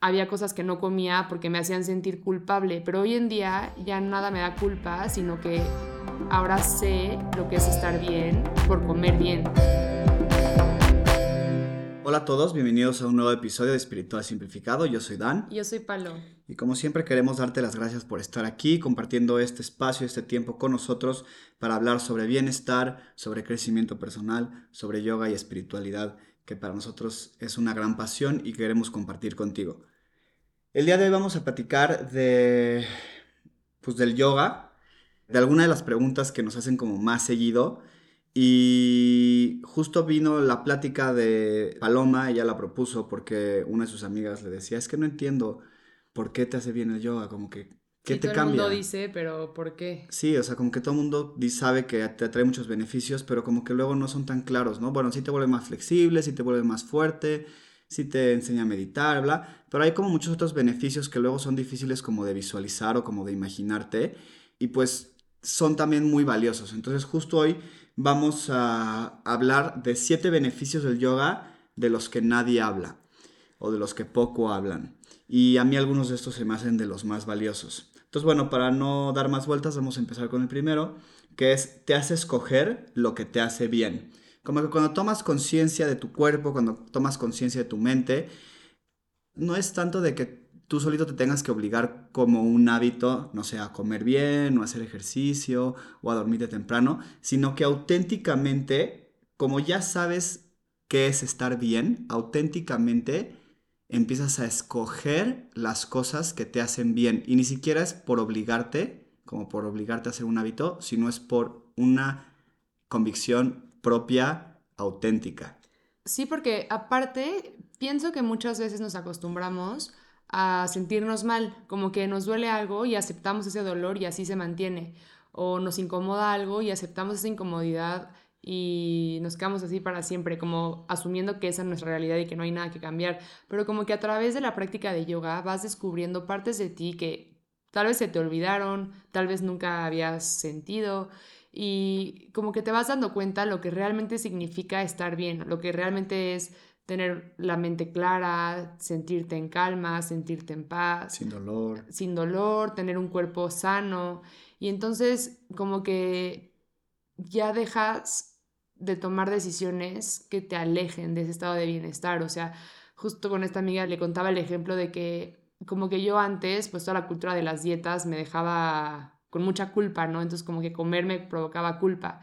había cosas que no comía porque me hacían sentir culpable, pero hoy en día ya nada me da culpa, sino que ahora sé lo que es estar bien por comer bien. Hola a todos, bienvenidos a un nuevo episodio de Espiritual Simplificado. Yo soy Dan. Yo soy Palo. Y como siempre queremos darte las gracias por estar aquí, compartiendo este espacio, este tiempo con nosotros para hablar sobre bienestar, sobre crecimiento personal, sobre yoga y espiritualidad que para nosotros es una gran pasión y queremos compartir contigo. El día de hoy vamos a platicar de, pues, del yoga, de alguna de las preguntas que nos hacen como más seguido. Y justo vino la plática de Paloma, ella la propuso porque una de sus amigas le decía, es que no entiendo por qué te hace bien el yoga, como que ¿Qué te todo cambia? El mundo dice, pero ¿por qué? Sí, o sea, como que todo el mundo sabe que te trae muchos beneficios, pero como que luego no son tan claros, ¿no? Bueno, sí te vuelve más flexible, sí te vuelve más fuerte, sí te enseña a meditar, bla, pero hay como muchos otros beneficios que luego son difíciles como de visualizar o como de imaginarte y pues son también muy valiosos. Entonces justo hoy vamos a hablar de siete beneficios del yoga de los que nadie habla o de los que poco hablan. Y a mí algunos de estos se me hacen de los más valiosos. Entonces, bueno, para no dar más vueltas, vamos a empezar con el primero, que es te hace escoger lo que te hace bien. Como que cuando tomas conciencia de tu cuerpo, cuando tomas conciencia de tu mente, no es tanto de que tú solito te tengas que obligar como un hábito, no sé, a comer bien o a hacer ejercicio o a dormirte temprano, sino que auténticamente, como ya sabes qué es estar bien, auténticamente empiezas a escoger las cosas que te hacen bien. Y ni siquiera es por obligarte, como por obligarte a hacer un hábito, sino es por una convicción propia, auténtica. Sí, porque aparte, pienso que muchas veces nos acostumbramos a sentirnos mal, como que nos duele algo y aceptamos ese dolor y así se mantiene. O nos incomoda algo y aceptamos esa incomodidad y nos quedamos así para siempre, como asumiendo que esa es nuestra realidad y que no hay nada que cambiar. Pero como que a través de la práctica de yoga vas descubriendo partes de ti que tal vez se te olvidaron, tal vez nunca habías sentido y como que te vas dando cuenta lo que realmente significa estar bien, lo que realmente es tener la mente clara, sentirte en calma, sentirte en paz. Sin dolor. Sin dolor, tener un cuerpo sano. Y entonces como que ya dejas de tomar decisiones que te alejen de ese estado de bienestar. O sea, justo con esta amiga le contaba el ejemplo de que como que yo antes, pues toda la cultura de las dietas me dejaba con mucha culpa, ¿no? Entonces como que comer me provocaba culpa.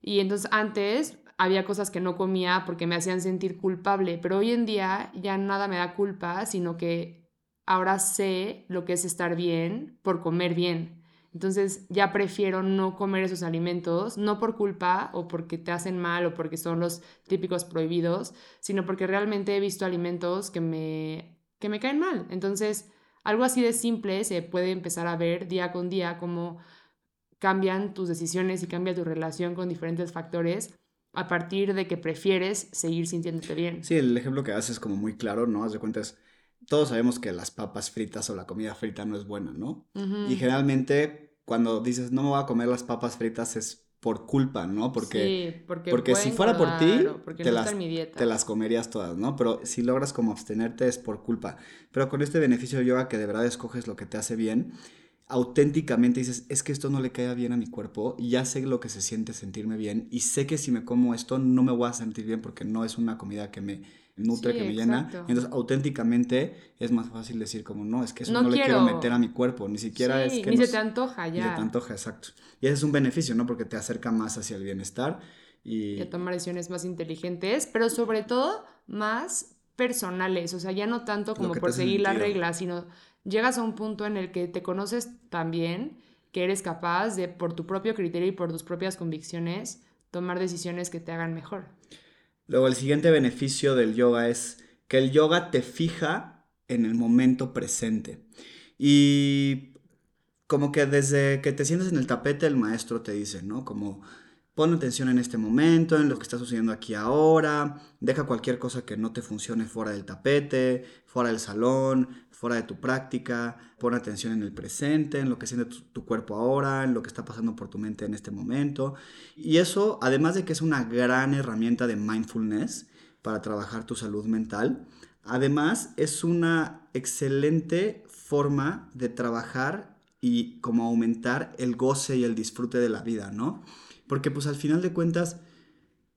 Y entonces antes había cosas que no comía porque me hacían sentir culpable, pero hoy en día ya nada me da culpa, sino que ahora sé lo que es estar bien por comer bien. Entonces ya prefiero no comer esos alimentos, no por culpa o porque te hacen mal o porque son los típicos prohibidos, sino porque realmente he visto alimentos que me, que me caen mal. Entonces, algo así de simple se puede empezar a ver día con día cómo cambian tus decisiones y cambia tu relación con diferentes factores a partir de que prefieres seguir sintiéndote bien. Sí, el ejemplo que haces es como muy claro, ¿no? Haz de cuentas, todos sabemos que las papas fritas o la comida frita no es buena, ¿no? Y generalmente cuando dices no me voy a comer las papas fritas es por culpa, ¿no? Porque, sí, porque, porque si fuera por ti, te, no las, te las comerías todas, ¿no? Pero si logras como abstenerte es por culpa. Pero con este beneficio de yoga que de verdad escoges lo que te hace bien, auténticamente dices, es que esto no le cae bien a mi cuerpo, y ya sé lo que se siente sentirme bien y sé que si me como esto no me voy a sentir bien porque no es una comida que me nutre, que me llena. Entonces, auténticamente es más fácil decir como, no, es que eso no, le quiero meter a mi cuerpo, ni siquiera es que... Ni se te antoja ya. Ni se te antoja, exacto. Y ese es un beneficio, ¿no? Porque te acerca más hacia el bienestar y... Y a tomar decisiones más inteligentes, pero sobre todo más personales, o sea, ya no tanto como por seguir las reglas, sino llegas a un punto en el que te conoces tan bien que eres capaz de, por tu propio criterio y por tus propias convicciones, tomar decisiones que te hagan mejor. Luego el siguiente beneficio del yoga es que el yoga te fija en el momento presente. Y como que desde que te sientes en el tapete el maestro te dice, ¿no? Como pon atención en este momento, en lo que está sucediendo aquí ahora, deja cualquier cosa que no te funcione fuera del tapete, fuera del salón, fuera de tu práctica, pon atención en el presente, en lo que siente tu, cuerpo ahora, en lo que está pasando por tu mente en este momento. Y eso, además de que es una gran herramienta de mindfulness para trabajar tu salud mental, Además, es una excelente forma de trabajar y como aumentar el goce y el disfrute de la vida, ¿no? Porque pues al final de cuentas,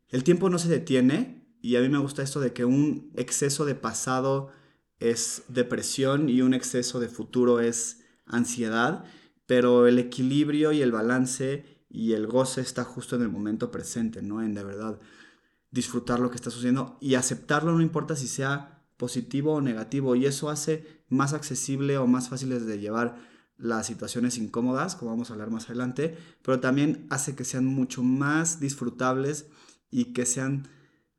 el tiempo no se detiene y a mí me gusta esto de que un exceso de pasado es depresión y un exceso de futuro es ansiedad, pero el equilibrio y el balance y el goce está justo en el momento presente, ¿no? En de verdad disfrutar lo que está sucediendo y aceptarlo, no importa si sea positivo o negativo, y eso hace más accesible o más fáciles de llevar las situaciones incómodas, como vamos a hablar más adelante, pero también hace que sean mucho más disfrutables y que sean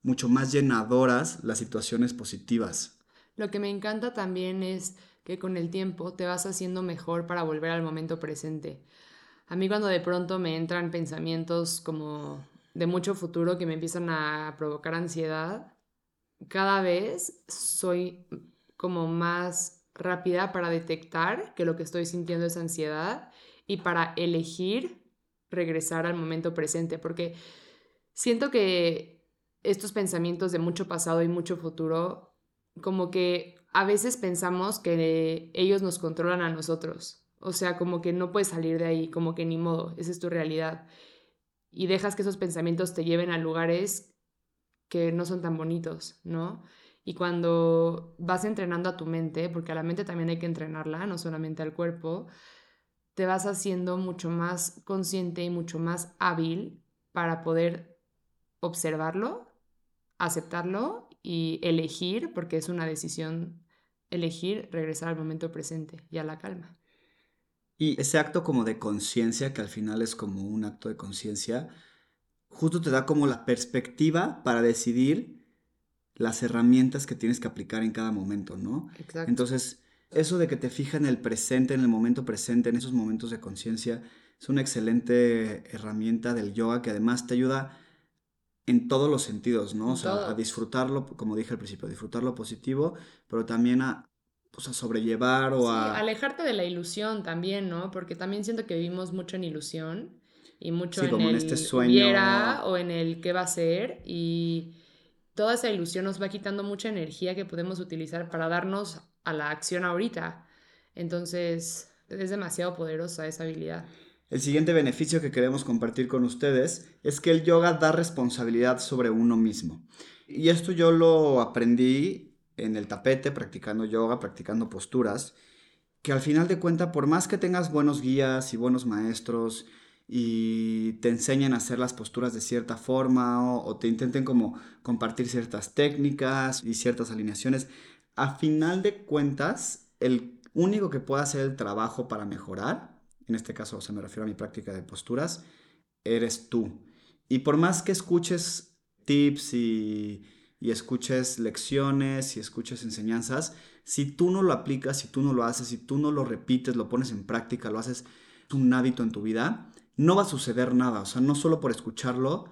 mucho más llenadoras las situaciones positivas. Lo que me encanta también es que con el tiempo te vas haciendo mejor para volver al momento presente. A mí cuando de pronto me entran pensamientos como de mucho futuro que me empiezan a provocar ansiedad, cada vez soy como más rápida para detectar que lo que estoy sintiendo es ansiedad y para elegir regresar al momento presente, porque siento que estos pensamientos de mucho pasado y mucho futuro, como que a veces pensamos que ellos nos controlan a nosotros, o sea, como que no puedes salir de ahí, como que ni modo, esa es tu realidad y dejas que esos pensamientos te lleven a lugares que no son tan bonitos, ¿no? Y cuando vas entrenando a tu mente, porque a la mente también hay que entrenarla, no solamente al cuerpo, te vas haciendo mucho más consciente y mucho más hábil para poder observarlo, aceptarlo y elegir, porque es una decisión, elegir regresar al momento presente y a la calma. Y ese acto como de conciencia, que al final es como un acto de conciencia, justo te da como la perspectiva para decidir las herramientas que tienes que aplicar en cada momento, ¿no? Exacto. Entonces, eso de que te fija en el presente, en el momento presente, en esos momentos de conciencia, es una excelente herramienta del yoga que además te ayuda en todos los sentidos, ¿no? o sea, a disfrutarlo, como dije al principio, a disfrutar lo positivo, pero también a pues, a sobrellevar o a... alejarte de la ilusión también, ¿no? Porque también siento que vivimos mucho en ilusión y mucho en el este sueño o en el qué va a ser y toda esa ilusión nos va quitando mucha energía que podemos utilizar para darnos a la acción ahorita. Entonces, es demasiado poderosa esa habilidad. El siguiente beneficio que queremos compartir con ustedes es que el yoga da responsabilidad sobre uno mismo. Y esto yo lo aprendí en el tapete, practicando yoga, practicando posturas, que al final de cuentas, por más que tengas buenos guías y buenos maestros y te enseñen a hacer las posturas de cierta forma o, te intenten como compartir ciertas técnicas y ciertas alineaciones, a final de cuentas, el único que puede hacer el trabajo para mejorar, en este caso se me refiero a mi práctica de posturas, eres tú. Y por más que escuches tips y y escuches lecciones y escuches enseñanzas, si tú no lo aplicas, si tú no lo haces, si tú no lo repites, lo pones en práctica, lo haces un hábito en tu vida, no va a suceder nada. O sea, no solo por escucharlo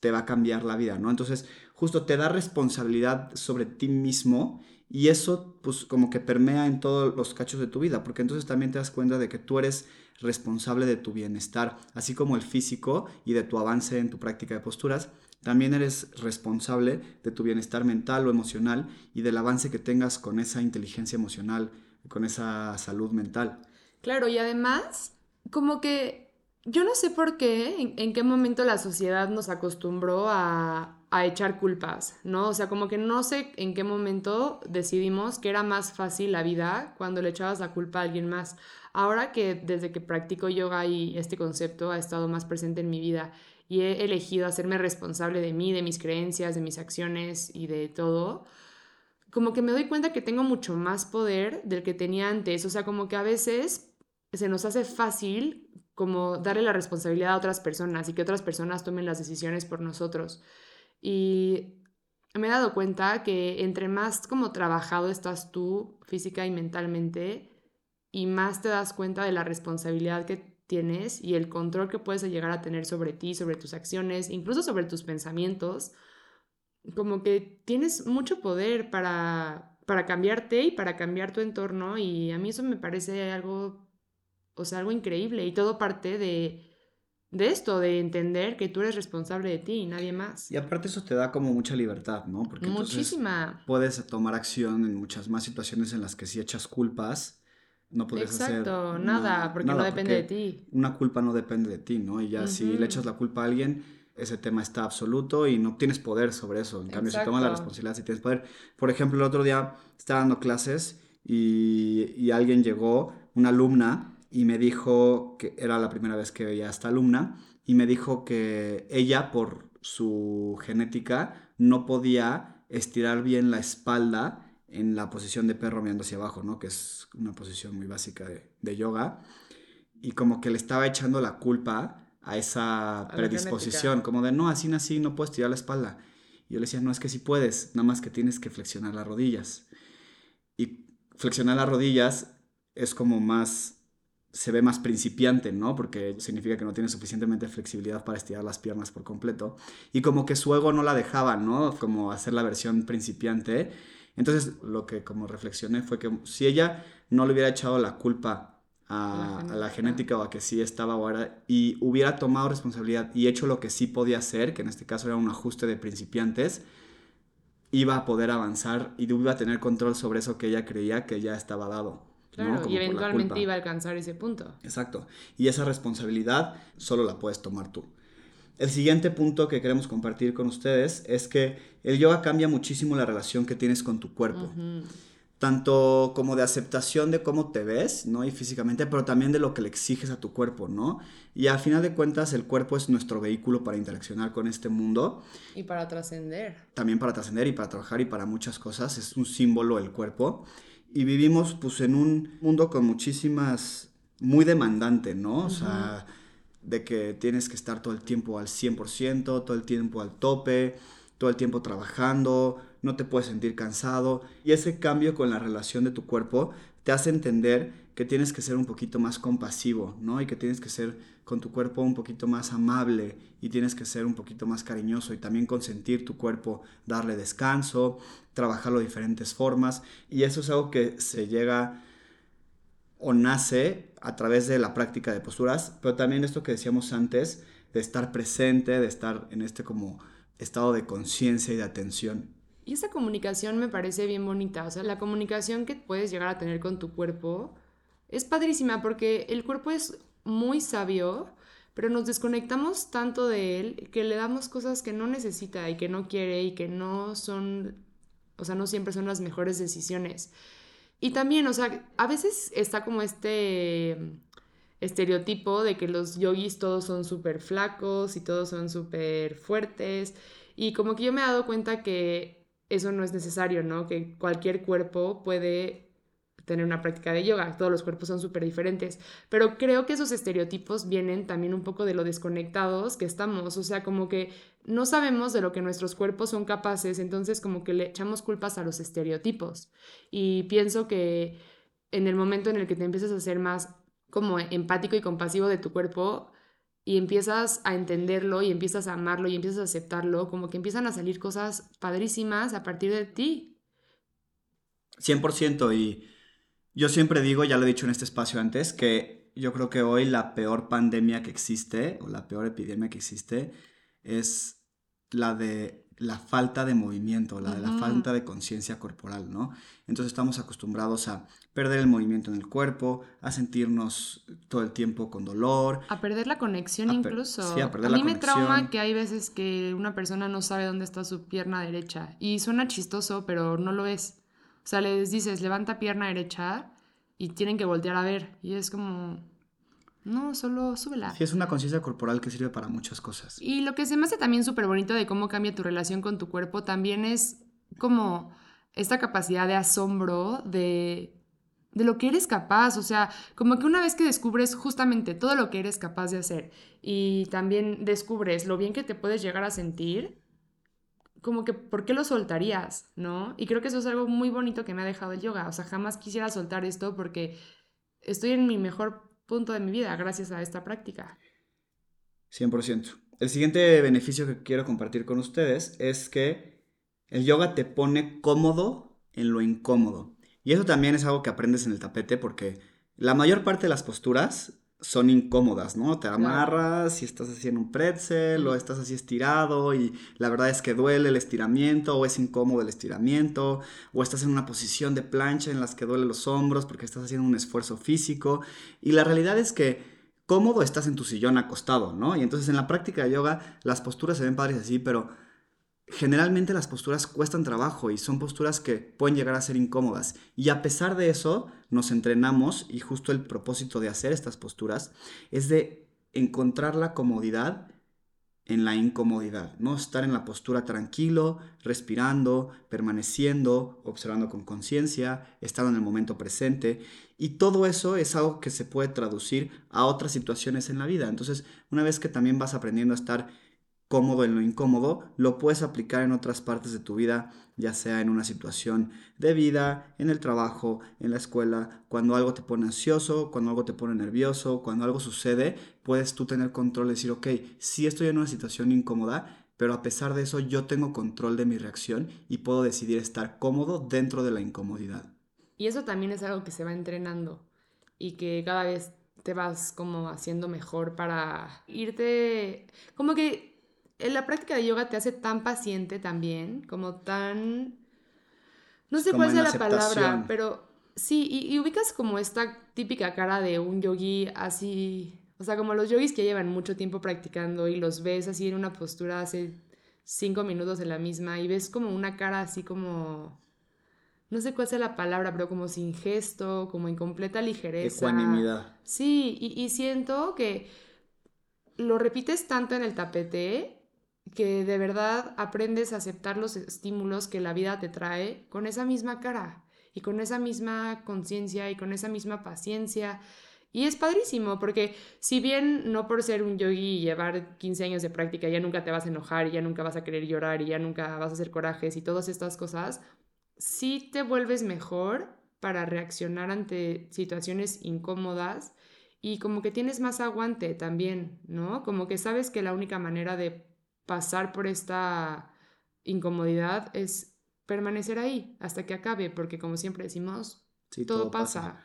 te va a cambiar la vida, ¿no? Entonces, justo te da responsabilidad sobre ti mismo y eso, pues, como que permea en todos los cachos de tu vida, porque entonces también te das cuenta de que tú eres responsable de tu bienestar, así como el físico y de tu avance en tu práctica de posturas también eres responsable de tu bienestar mental o emocional y del avance que tengas con esa inteligencia emocional, con esa salud mental. Claro, y además, como que yo no sé por qué, en, qué momento la sociedad nos acostumbró a, a, echar culpas, ¿no? O sea, como que no sé en qué momento decidimos que era más fácil la vida cuando le echabas la culpa a alguien más. Ahora que desde que practico yoga y este concepto ha estado más presente en mi vida y he elegido hacerme responsable de mí, de mis creencias, de mis acciones y de todo, como que me doy cuenta que tengo mucho más poder del que tenía antes. O sea, como que a veces se nos hace fácil como darle la responsabilidad a otras personas y que otras personas tomen las decisiones por nosotros. Y me he dado cuenta que entre más como trabajado estás tú física y mentalmente y más te das cuenta de la responsabilidad que tienes y el control que puedes llegar a tener sobre ti, sobre tus acciones, incluso sobre tus pensamientos, como que tienes mucho poder para, para cambiarte y para cambiar tu entorno y a mí eso me parece algo, o algo increíble y todo parte de, de esto, de entender que tú eres responsable de ti y nadie más. Y aparte eso te da como mucha libertad, ¿no? Porque Muchísima. Puedes tomar acción en muchas más situaciones en las que si echas culpas, no puedes Exacto, hacer nada, porque no depende de ti. Una culpa no depende de ti, ¿no? Y ya si le echas la culpa a alguien, ese tema está absoluto y no tienes poder sobre eso. En cambio, si tomas la responsabilidad, si tienes poder. Por ejemplo, el otro día estaba dando clases y, y alguien llegó, una alumna, y me dijo que era la primera vez que veía a esta alumna, y me dijo que ella, por su genética, no podía estirar bien la espalda en la posición de perro mirando hacia abajo, ¿no? Que es una posición muy básica de, yoga. Y como que le estaba echando la culpa a esa predisposición, como de, no, así nací, no puedes tirar la espalda. Y yo le decía, no, es que sí puedes, nada más que tienes que flexionar las rodillas. Y flexionar las rodillas es como más se ve más principiante, ¿no? Porque significa que no tiene suficientemente flexibilidad para estirar las piernas por completo. Y como que su ego no la dejaba, ¿no? Como hacer la versión principiante. Entonces, lo que como reflexioné fue que si ella no le hubiera echado la culpa a, la, genética o a que sí estaba ahora y hubiera tomado responsabilidad y hecho lo que sí podía hacer, que en este caso era un ajuste de principiantes, iba a poder avanzar y iba a tener control sobre eso que ella creía que ya estaba dado. Claro, y eventualmente iba a alcanzar ese punto. Exacto. Y esa responsabilidad solo la puedes tomar tú. El siguiente punto que queremos compartir con ustedes es que el yoga cambia muchísimo la relación que tienes con tu cuerpo. Tanto como de aceptación de cómo te ves, ¿no? Y físicamente, pero también de lo que le exiges a tu cuerpo, ¿no? Y a final de cuentas, el cuerpo es nuestro vehículo para interaccionar con este mundo. Y para trascender. También para trascender y para trabajar y para muchas cosas. Es un símbolo el cuerpo. Y vivimos, pues, en un mundo con muchísimas. muy demandante, ¿no? O sea de que tienes que estar todo el tiempo al 100%, todo el tiempo al tope, todo el tiempo trabajando, no te puedes sentir cansado. Y ese cambio con la relación de tu cuerpo te hace entender que tienes que ser un poquito más compasivo, ¿no? Y que tienes que ser con tu cuerpo un poquito más amable y tienes que ser un poquito más cariñoso y también consentir tu cuerpo, darle descanso, trabajarlo de diferentes formas. Y eso es algo que se llega o nace a través de la práctica de posturas, pero también esto que decíamos antes, de estar presente, de estar en este como estado de conciencia y de atención. Y esa comunicación me parece bien bonita, o sea, la comunicación que puedes llegar a tener con tu cuerpo es padrísima porque el cuerpo es muy sabio, pero nos desconectamos tanto de él que le damos cosas que no necesita y que no quiere y que no son, o sea, no siempre son las mejores decisiones. Y también, o sea, a veces está como este estereotipo de que los yogis todos son súper flacos y todos son súper fuertes. Y como que yo me he dado cuenta que eso no es necesario, ¿no? Que cualquier cuerpo puede tener una práctica de yoga. Todos los cuerpos son súper diferentes. Pero creo que esos estereotipos vienen también un poco de lo desconectados que estamos. O sea, como que no sabemos de lo que nuestros cuerpos son capaces, entonces como que le echamos culpas a los estereotipos. Y pienso que en el momento en el que te empiezas a ser más como empático y compasivo de tu cuerpo, y empiezas a entenderlo y empiezas a amarlo y empiezas a aceptarlo, como que empiezan a salir cosas padrísimas a partir de ti. 100% y yo siempre digo, ya lo he dicho en este espacio antes, que yo creo que hoy la peor pandemia que existe, o la peor epidemia que existe, es la de la falta de movimiento, la de la falta de conciencia corporal, ¿no? Entonces estamos acostumbrados a perder el movimiento en el cuerpo, a sentirnos todo el tiempo con dolor. A perder la conexión incluso. Sí, a perder a mí me trauma que hay veces que una persona no sabe dónde está su pierna derecha y suena chistoso, pero no lo es. O sea, les dices, levanta pierna derecha y tienen que voltear a ver. Y es como, no, solo súbela. Sí, es una conciencia corporal que sirve para muchas cosas. Y lo que se me hace también súper bonito de cómo cambia tu relación con tu cuerpo también es como esta capacidad de asombro de de lo que eres capaz, o sea, como que una vez que descubres justamente todo lo que eres capaz de hacer y también descubres lo bien que te puedes llegar a sentir, como que, ¿por qué lo soltarías? ¿No? Y creo que eso es algo muy bonito que me ha dejado el yoga. O sea, jamás quisiera soltar esto porque estoy en mi mejor punto de mi vida gracias a esta práctica. 100%. El siguiente beneficio que quiero compartir con ustedes es que el yoga te pone cómodo en lo incómodo. Y eso también es algo que aprendes en el tapete porque la mayor parte de las posturas son incómodas, ¿no? Te amarras y estás haciendo un pretzel o estás así estirado y la verdad es que duele el estiramiento o es incómodo el estiramiento o estás en una posición de plancha en las que duele los hombros porque estás haciendo un esfuerzo físico y la realidad es que cómodo estás en tu sillón acostado, ¿no? Y entonces en la práctica de yoga las posturas se ven padres así, pero generalmente las posturas cuestan trabajo y son posturas que pueden llegar a ser incómodas. Y a pesar de eso, nos entrenamos y justo el propósito de hacer estas posturas es de encontrar la comodidad en la incomodidad, ¿no? Estar en la postura tranquilo, respirando, permaneciendo, observando con conciencia, estando en el momento presente. Y todo eso es algo que se puede traducir a otras situaciones en la vida. Entonces, una vez que también vas aprendiendo a estar cómodo en lo incómodo, lo puedes aplicar en otras partes de tu vida, ya sea en una situación de vida, en el trabajo, en la escuela, cuando algo te pone ansioso, cuando algo te pone nervioso, cuando algo sucede, puedes tú tener control de decir, ok, sí estoy en una situación incómoda, pero a pesar de eso yo tengo control de mi reacción y puedo decidir estar cómodo dentro de la incomodidad. Y eso también es algo que se va entrenando y que cada vez te vas como haciendo mejor para irte, como que la práctica de yoga te hace tan paciente también, como tan... No sé cuál sea la palabra, pero sí, y, ubicas como esta típica cara de un yogi así, o sea, como los yogis que llevan mucho tiempo practicando y los ves así en una postura hace cinco minutos en la misma y ves como una cara así como, no sé cuál sea la palabra, pero como sin gesto, como en completa ligereza. Ecuanimidad. Sí, y, y siento que lo repites tanto en el tapete que de verdad aprendes a aceptar los estímulos que la vida te trae con esa misma cara y con esa misma conciencia y con esa misma paciencia. Y es padrísimo porque si bien no por ser un yogi y llevar 15 años de práctica ya nunca te vas a enojar y ya nunca vas a querer llorar y ya nunca vas a hacer corajes y todas estas cosas, sí te vuelves mejor para reaccionar ante situaciones incómodas y como que tienes más aguante también, ¿no? Como que sabes que la única manera de pasar por esta incomodidad es permanecer ahí hasta que acabe, porque como siempre decimos, todo, pasa.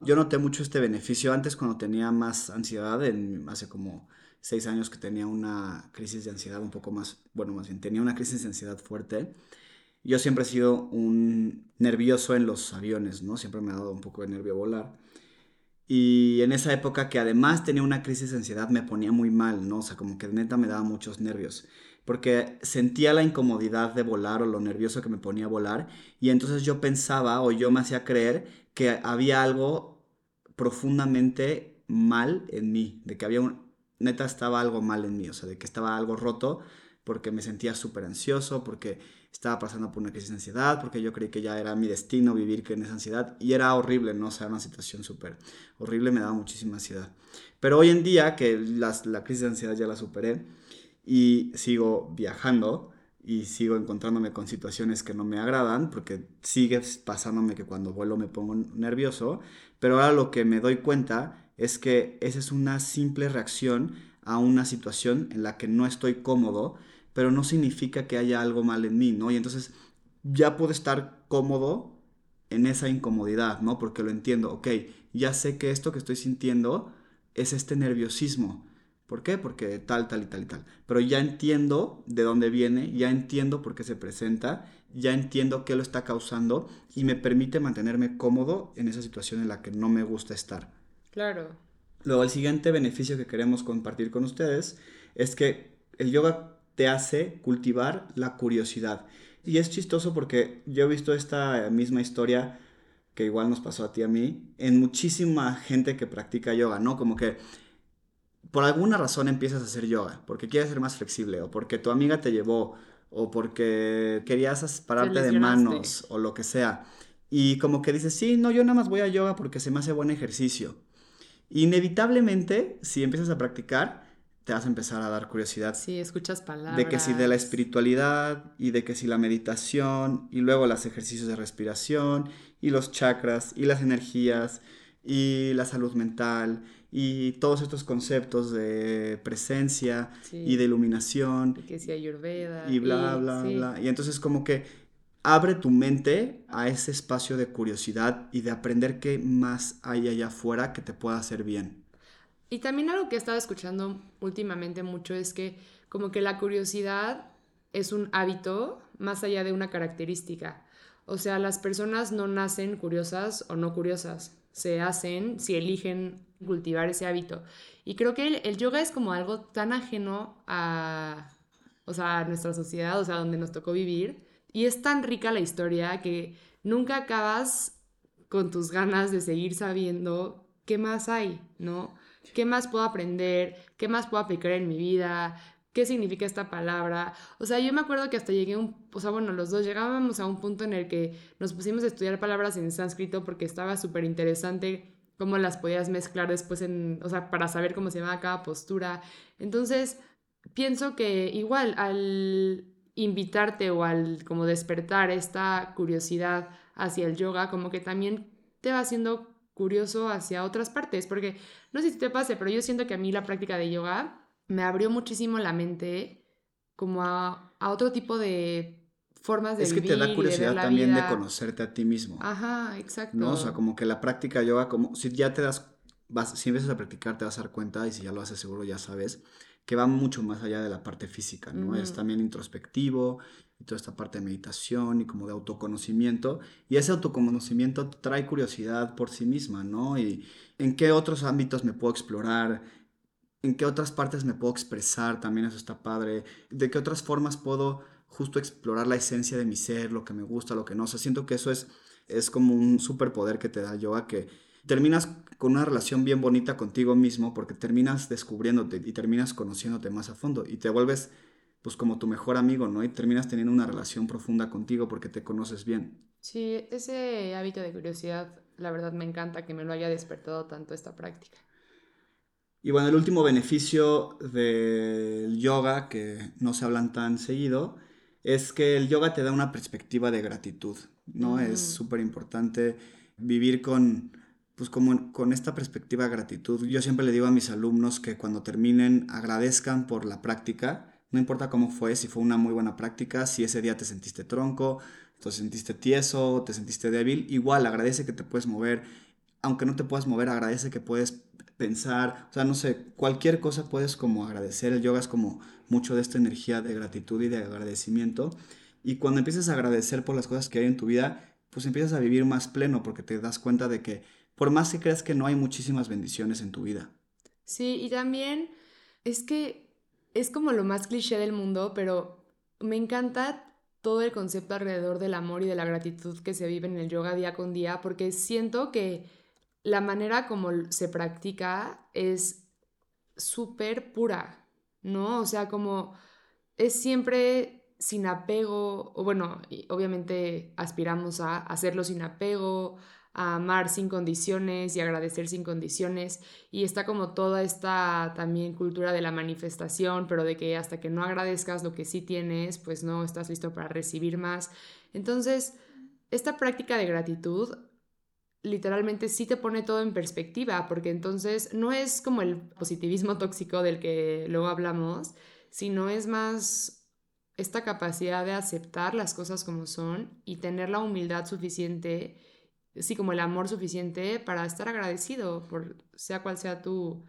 Yo noté mucho este beneficio antes cuando tenía más ansiedad, en, hace como seis años que tenía una crisis de ansiedad un poco más, bueno, más bien tenía una crisis de ansiedad fuerte. Yo siempre he sido un nervioso en los aviones, ¿no? Siempre me ha dado un poco de nervio volar. Y en esa época que además tenía una crisis de ansiedad me ponía muy mal, ¿no? O sea, como que neta me daba muchos nervios. Porque sentía la incomodidad de volar o lo nervioso que me ponía a volar. Y entonces yo pensaba o yo me hacía creer que había algo profundamente mal en mí. De que había un... Neta estaba algo mal en mí. O sea, de que estaba algo roto porque me sentía súper ansioso, porque estaba pasando por una crisis de ansiedad, porque yo creí que ya era mi destino vivir con esa ansiedad y era horrible, ¿no? O sea, una situación súper horrible, me daba muchísima ansiedad. Pero hoy en día que la crisis de ansiedad ya la superé y sigo viajando y sigo encontrándome con situaciones que no me agradan, porque sigue pasándome que cuando vuelo me pongo nervioso, pero ahora lo que me doy cuenta es que esa es una simple reacción a una situación en la que no estoy cómodo pero no significa que haya algo mal en mí, ¿no? Y entonces ya puedo estar cómodo en esa incomodidad, ¿no? Porque lo entiendo, ok, ya sé que esto que estoy sintiendo es este nerviosismo. ¿Por qué? Porque tal, tal y tal y tal. Pero ya entiendo de dónde viene, ya entiendo por qué se presenta, ya entiendo qué lo está causando y me permite mantenerme cómodo en esa situación en la que no me gusta estar. Claro. Luego, el siguiente beneficio que queremos compartir con ustedes es que el yoga te hace cultivar la curiosidad. Y es chistoso porque yo he visto esta misma historia que igual nos pasó a ti a mí, en muchísima gente que practica yoga, ¿no? Como que por alguna razón empiezas a hacer yoga, porque quieres ser más flexible, o porque tu amiga te llevó, o porque querías pararte de manos, o lo que sea. Y como que dices, sí, no, yo nada más voy a yoga porque se me hace buen ejercicio. Inevitablemente, si empiezas a practicar, te vas a empezar a dar curiosidad. Sí, escuchas palabras. De que si de la espiritualidad y de que si la meditación y luego los ejercicios de respiración y los chakras y las energías y la salud mental y todos estos conceptos de presencia y de iluminación. Y que si ayurveda. Y bla, bla, bla. Y entonces como que abre tu mente a ese espacio de curiosidad y de aprender qué más hay allá afuera que te pueda hacer bien. Y también algo que he estado escuchando últimamente mucho es que como que la curiosidad es un hábito más allá de una característica. O sea, las personas no nacen curiosas o no curiosas, se hacen si eligen cultivar ese hábito. Y creo que el, yoga es como algo tan ajeno a, o sea, a nuestra sociedad, o sea, donde nos tocó vivir. Y es tan rica la historia que nunca acabas con tus ganas de seguir sabiendo qué más hay, ¿no? ¿Qué más puedo aprender? ¿Qué más puedo aplicar en mi vida? ¿Qué significa esta palabra? O sea, yo me acuerdo que hasta llegué a un, o sea, bueno, los dos llegábamos a un punto en el que nos pusimos a estudiar palabras en sánscrito porque estaba súper interesante cómo las podías mezclar después en, o sea, para saber cómo se llama cada postura. Entonces, pienso que igual al invitarte o al como despertar esta curiosidad hacia el yoga, como que también te va haciendo curioso hacia otras partes, porque no sé si te pase, pero yo siento que a mí la práctica de yoga me abrió muchísimo la mente como a, otro tipo de formas de es que te da curiosidad también de conocerte a ti mismo. Ajá, exacto. ¿no? O sea, como que la práctica yoga, como si ya te das, vas, si empiezas a practicar te vas a dar cuenta y si ya lo haces seguro ya sabes que va mucho más allá de la parte física, ¿no? Es también introspectivo y toda esta parte de meditación y como de autoconocimiento. Y ese autoconocimiento trae curiosidad por sí misma, ¿no? Y en qué otros ámbitos me puedo explorar, en qué otras partes me puedo expresar, también eso está padre. De qué otras formas puedo justo explorar la esencia de mi ser, lo que me gusta, lo que no. O sea, siento que eso es, es como un superpoder que te da yoga que terminas con una relación bien bonita contigo mismo porque terminas descubriéndote y terminas conociéndote más a fondo y te vuelves pues como tu mejor amigo, ¿no? Y terminas teniendo una relación profunda contigo porque te conoces bien. Sí, ese hábito de curiosidad, la verdad me encanta que me lo haya despertado tanto esta práctica. Y bueno, el último beneficio del yoga, que no se hablan tan seguido, es que el yoga te da una perspectiva de gratitud, ¿no? Es súper importante vivir con, pues como con esta perspectiva de gratitud, yo siempre le digo a mis alumnos que cuando terminen agradezcan por la práctica, no importa cómo fue, si fue una muy buena práctica, si ese día te sentiste tronco, te sentiste tieso, te sentiste débil, igual agradece que te puedes mover, aunque no te puedas mover, agradece que puedes pensar, o sea, no sé, cualquier cosa puedes como agradecer, el yoga es como mucho de esta energía de gratitud y de agradecimiento, y cuando empiezas a agradecer por las cosas que hay en tu vida, pues empiezas a vivir más pleno porque te das cuenta de que por más que creas que no hay muchísimas bendiciones en tu vida. Sí, y también es que es como lo más cliché del mundo, pero me encanta todo el concepto alrededor del amor y de la gratitud que se vive en el yoga día con día, porque siento que la manera como se practica es súper pura, ¿no? O sea, como es siempre sin apego, o bueno, obviamente aspiramos a hacerlo sin apego, a amar sin condiciones y agradecer sin condiciones. Y está como toda esta también cultura de la manifestación, pero de que hasta que no agradezcas lo que sí tienes, pues no estás listo para recibir más. Entonces, esta práctica de gratitud literalmente sí te pone todo en perspectiva, porque entonces no es como el positivismo tóxico del que luego hablamos, sino es más esta capacidad de aceptar las cosas como son y tener la humildad suficiente sí, como el amor suficiente para estar agradecido por sea cual sea tu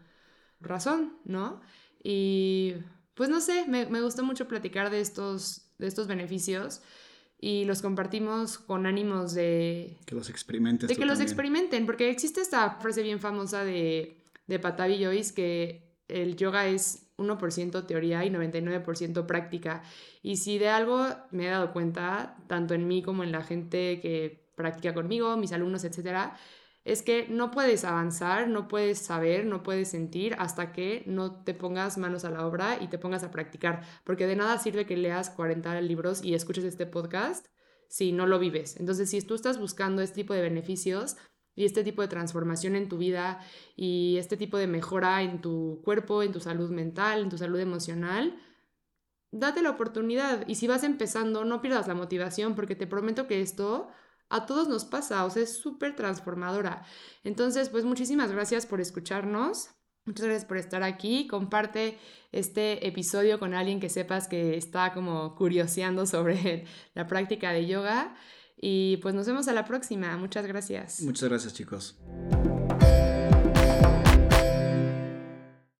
razón, ¿no? Y pues no sé, me, gustó mucho platicar de estos, de estos beneficios y los compartimos con ánimos de... Que los experimenten. De que los experimenten, porque existe esta frase bien famosa de, de Patavi Joyce que el yoga es 1% teoría y 99% práctica. Y si de algo me he dado cuenta, tanto en mí como en la gente que practica conmigo, mis alumnos, etcétera, es que no puedes avanzar, no puedes saber, no puedes sentir hasta que no te pongas manos a la obra y te pongas a practicar, porque de nada sirve que leas 40 libros y escuches este podcast si no lo vives. Entonces, si tú estás buscando este tipo de beneficios y este tipo de transformación en tu vida y este tipo de mejora en tu cuerpo, en tu salud mental, en tu salud emocional, date la oportunidad y si vas empezando, no pierdas la motivación porque te prometo que esto a todos nos pasa, o sea, es súper transformadora. Entonces, pues muchísimas gracias por escucharnos. Muchas gracias por estar aquí. Comparte este episodio con alguien que sepas que está como curioseando sobre la práctica de yoga. Y pues nos vemos a la próxima. Muchas gracias. Muchas gracias, chicos.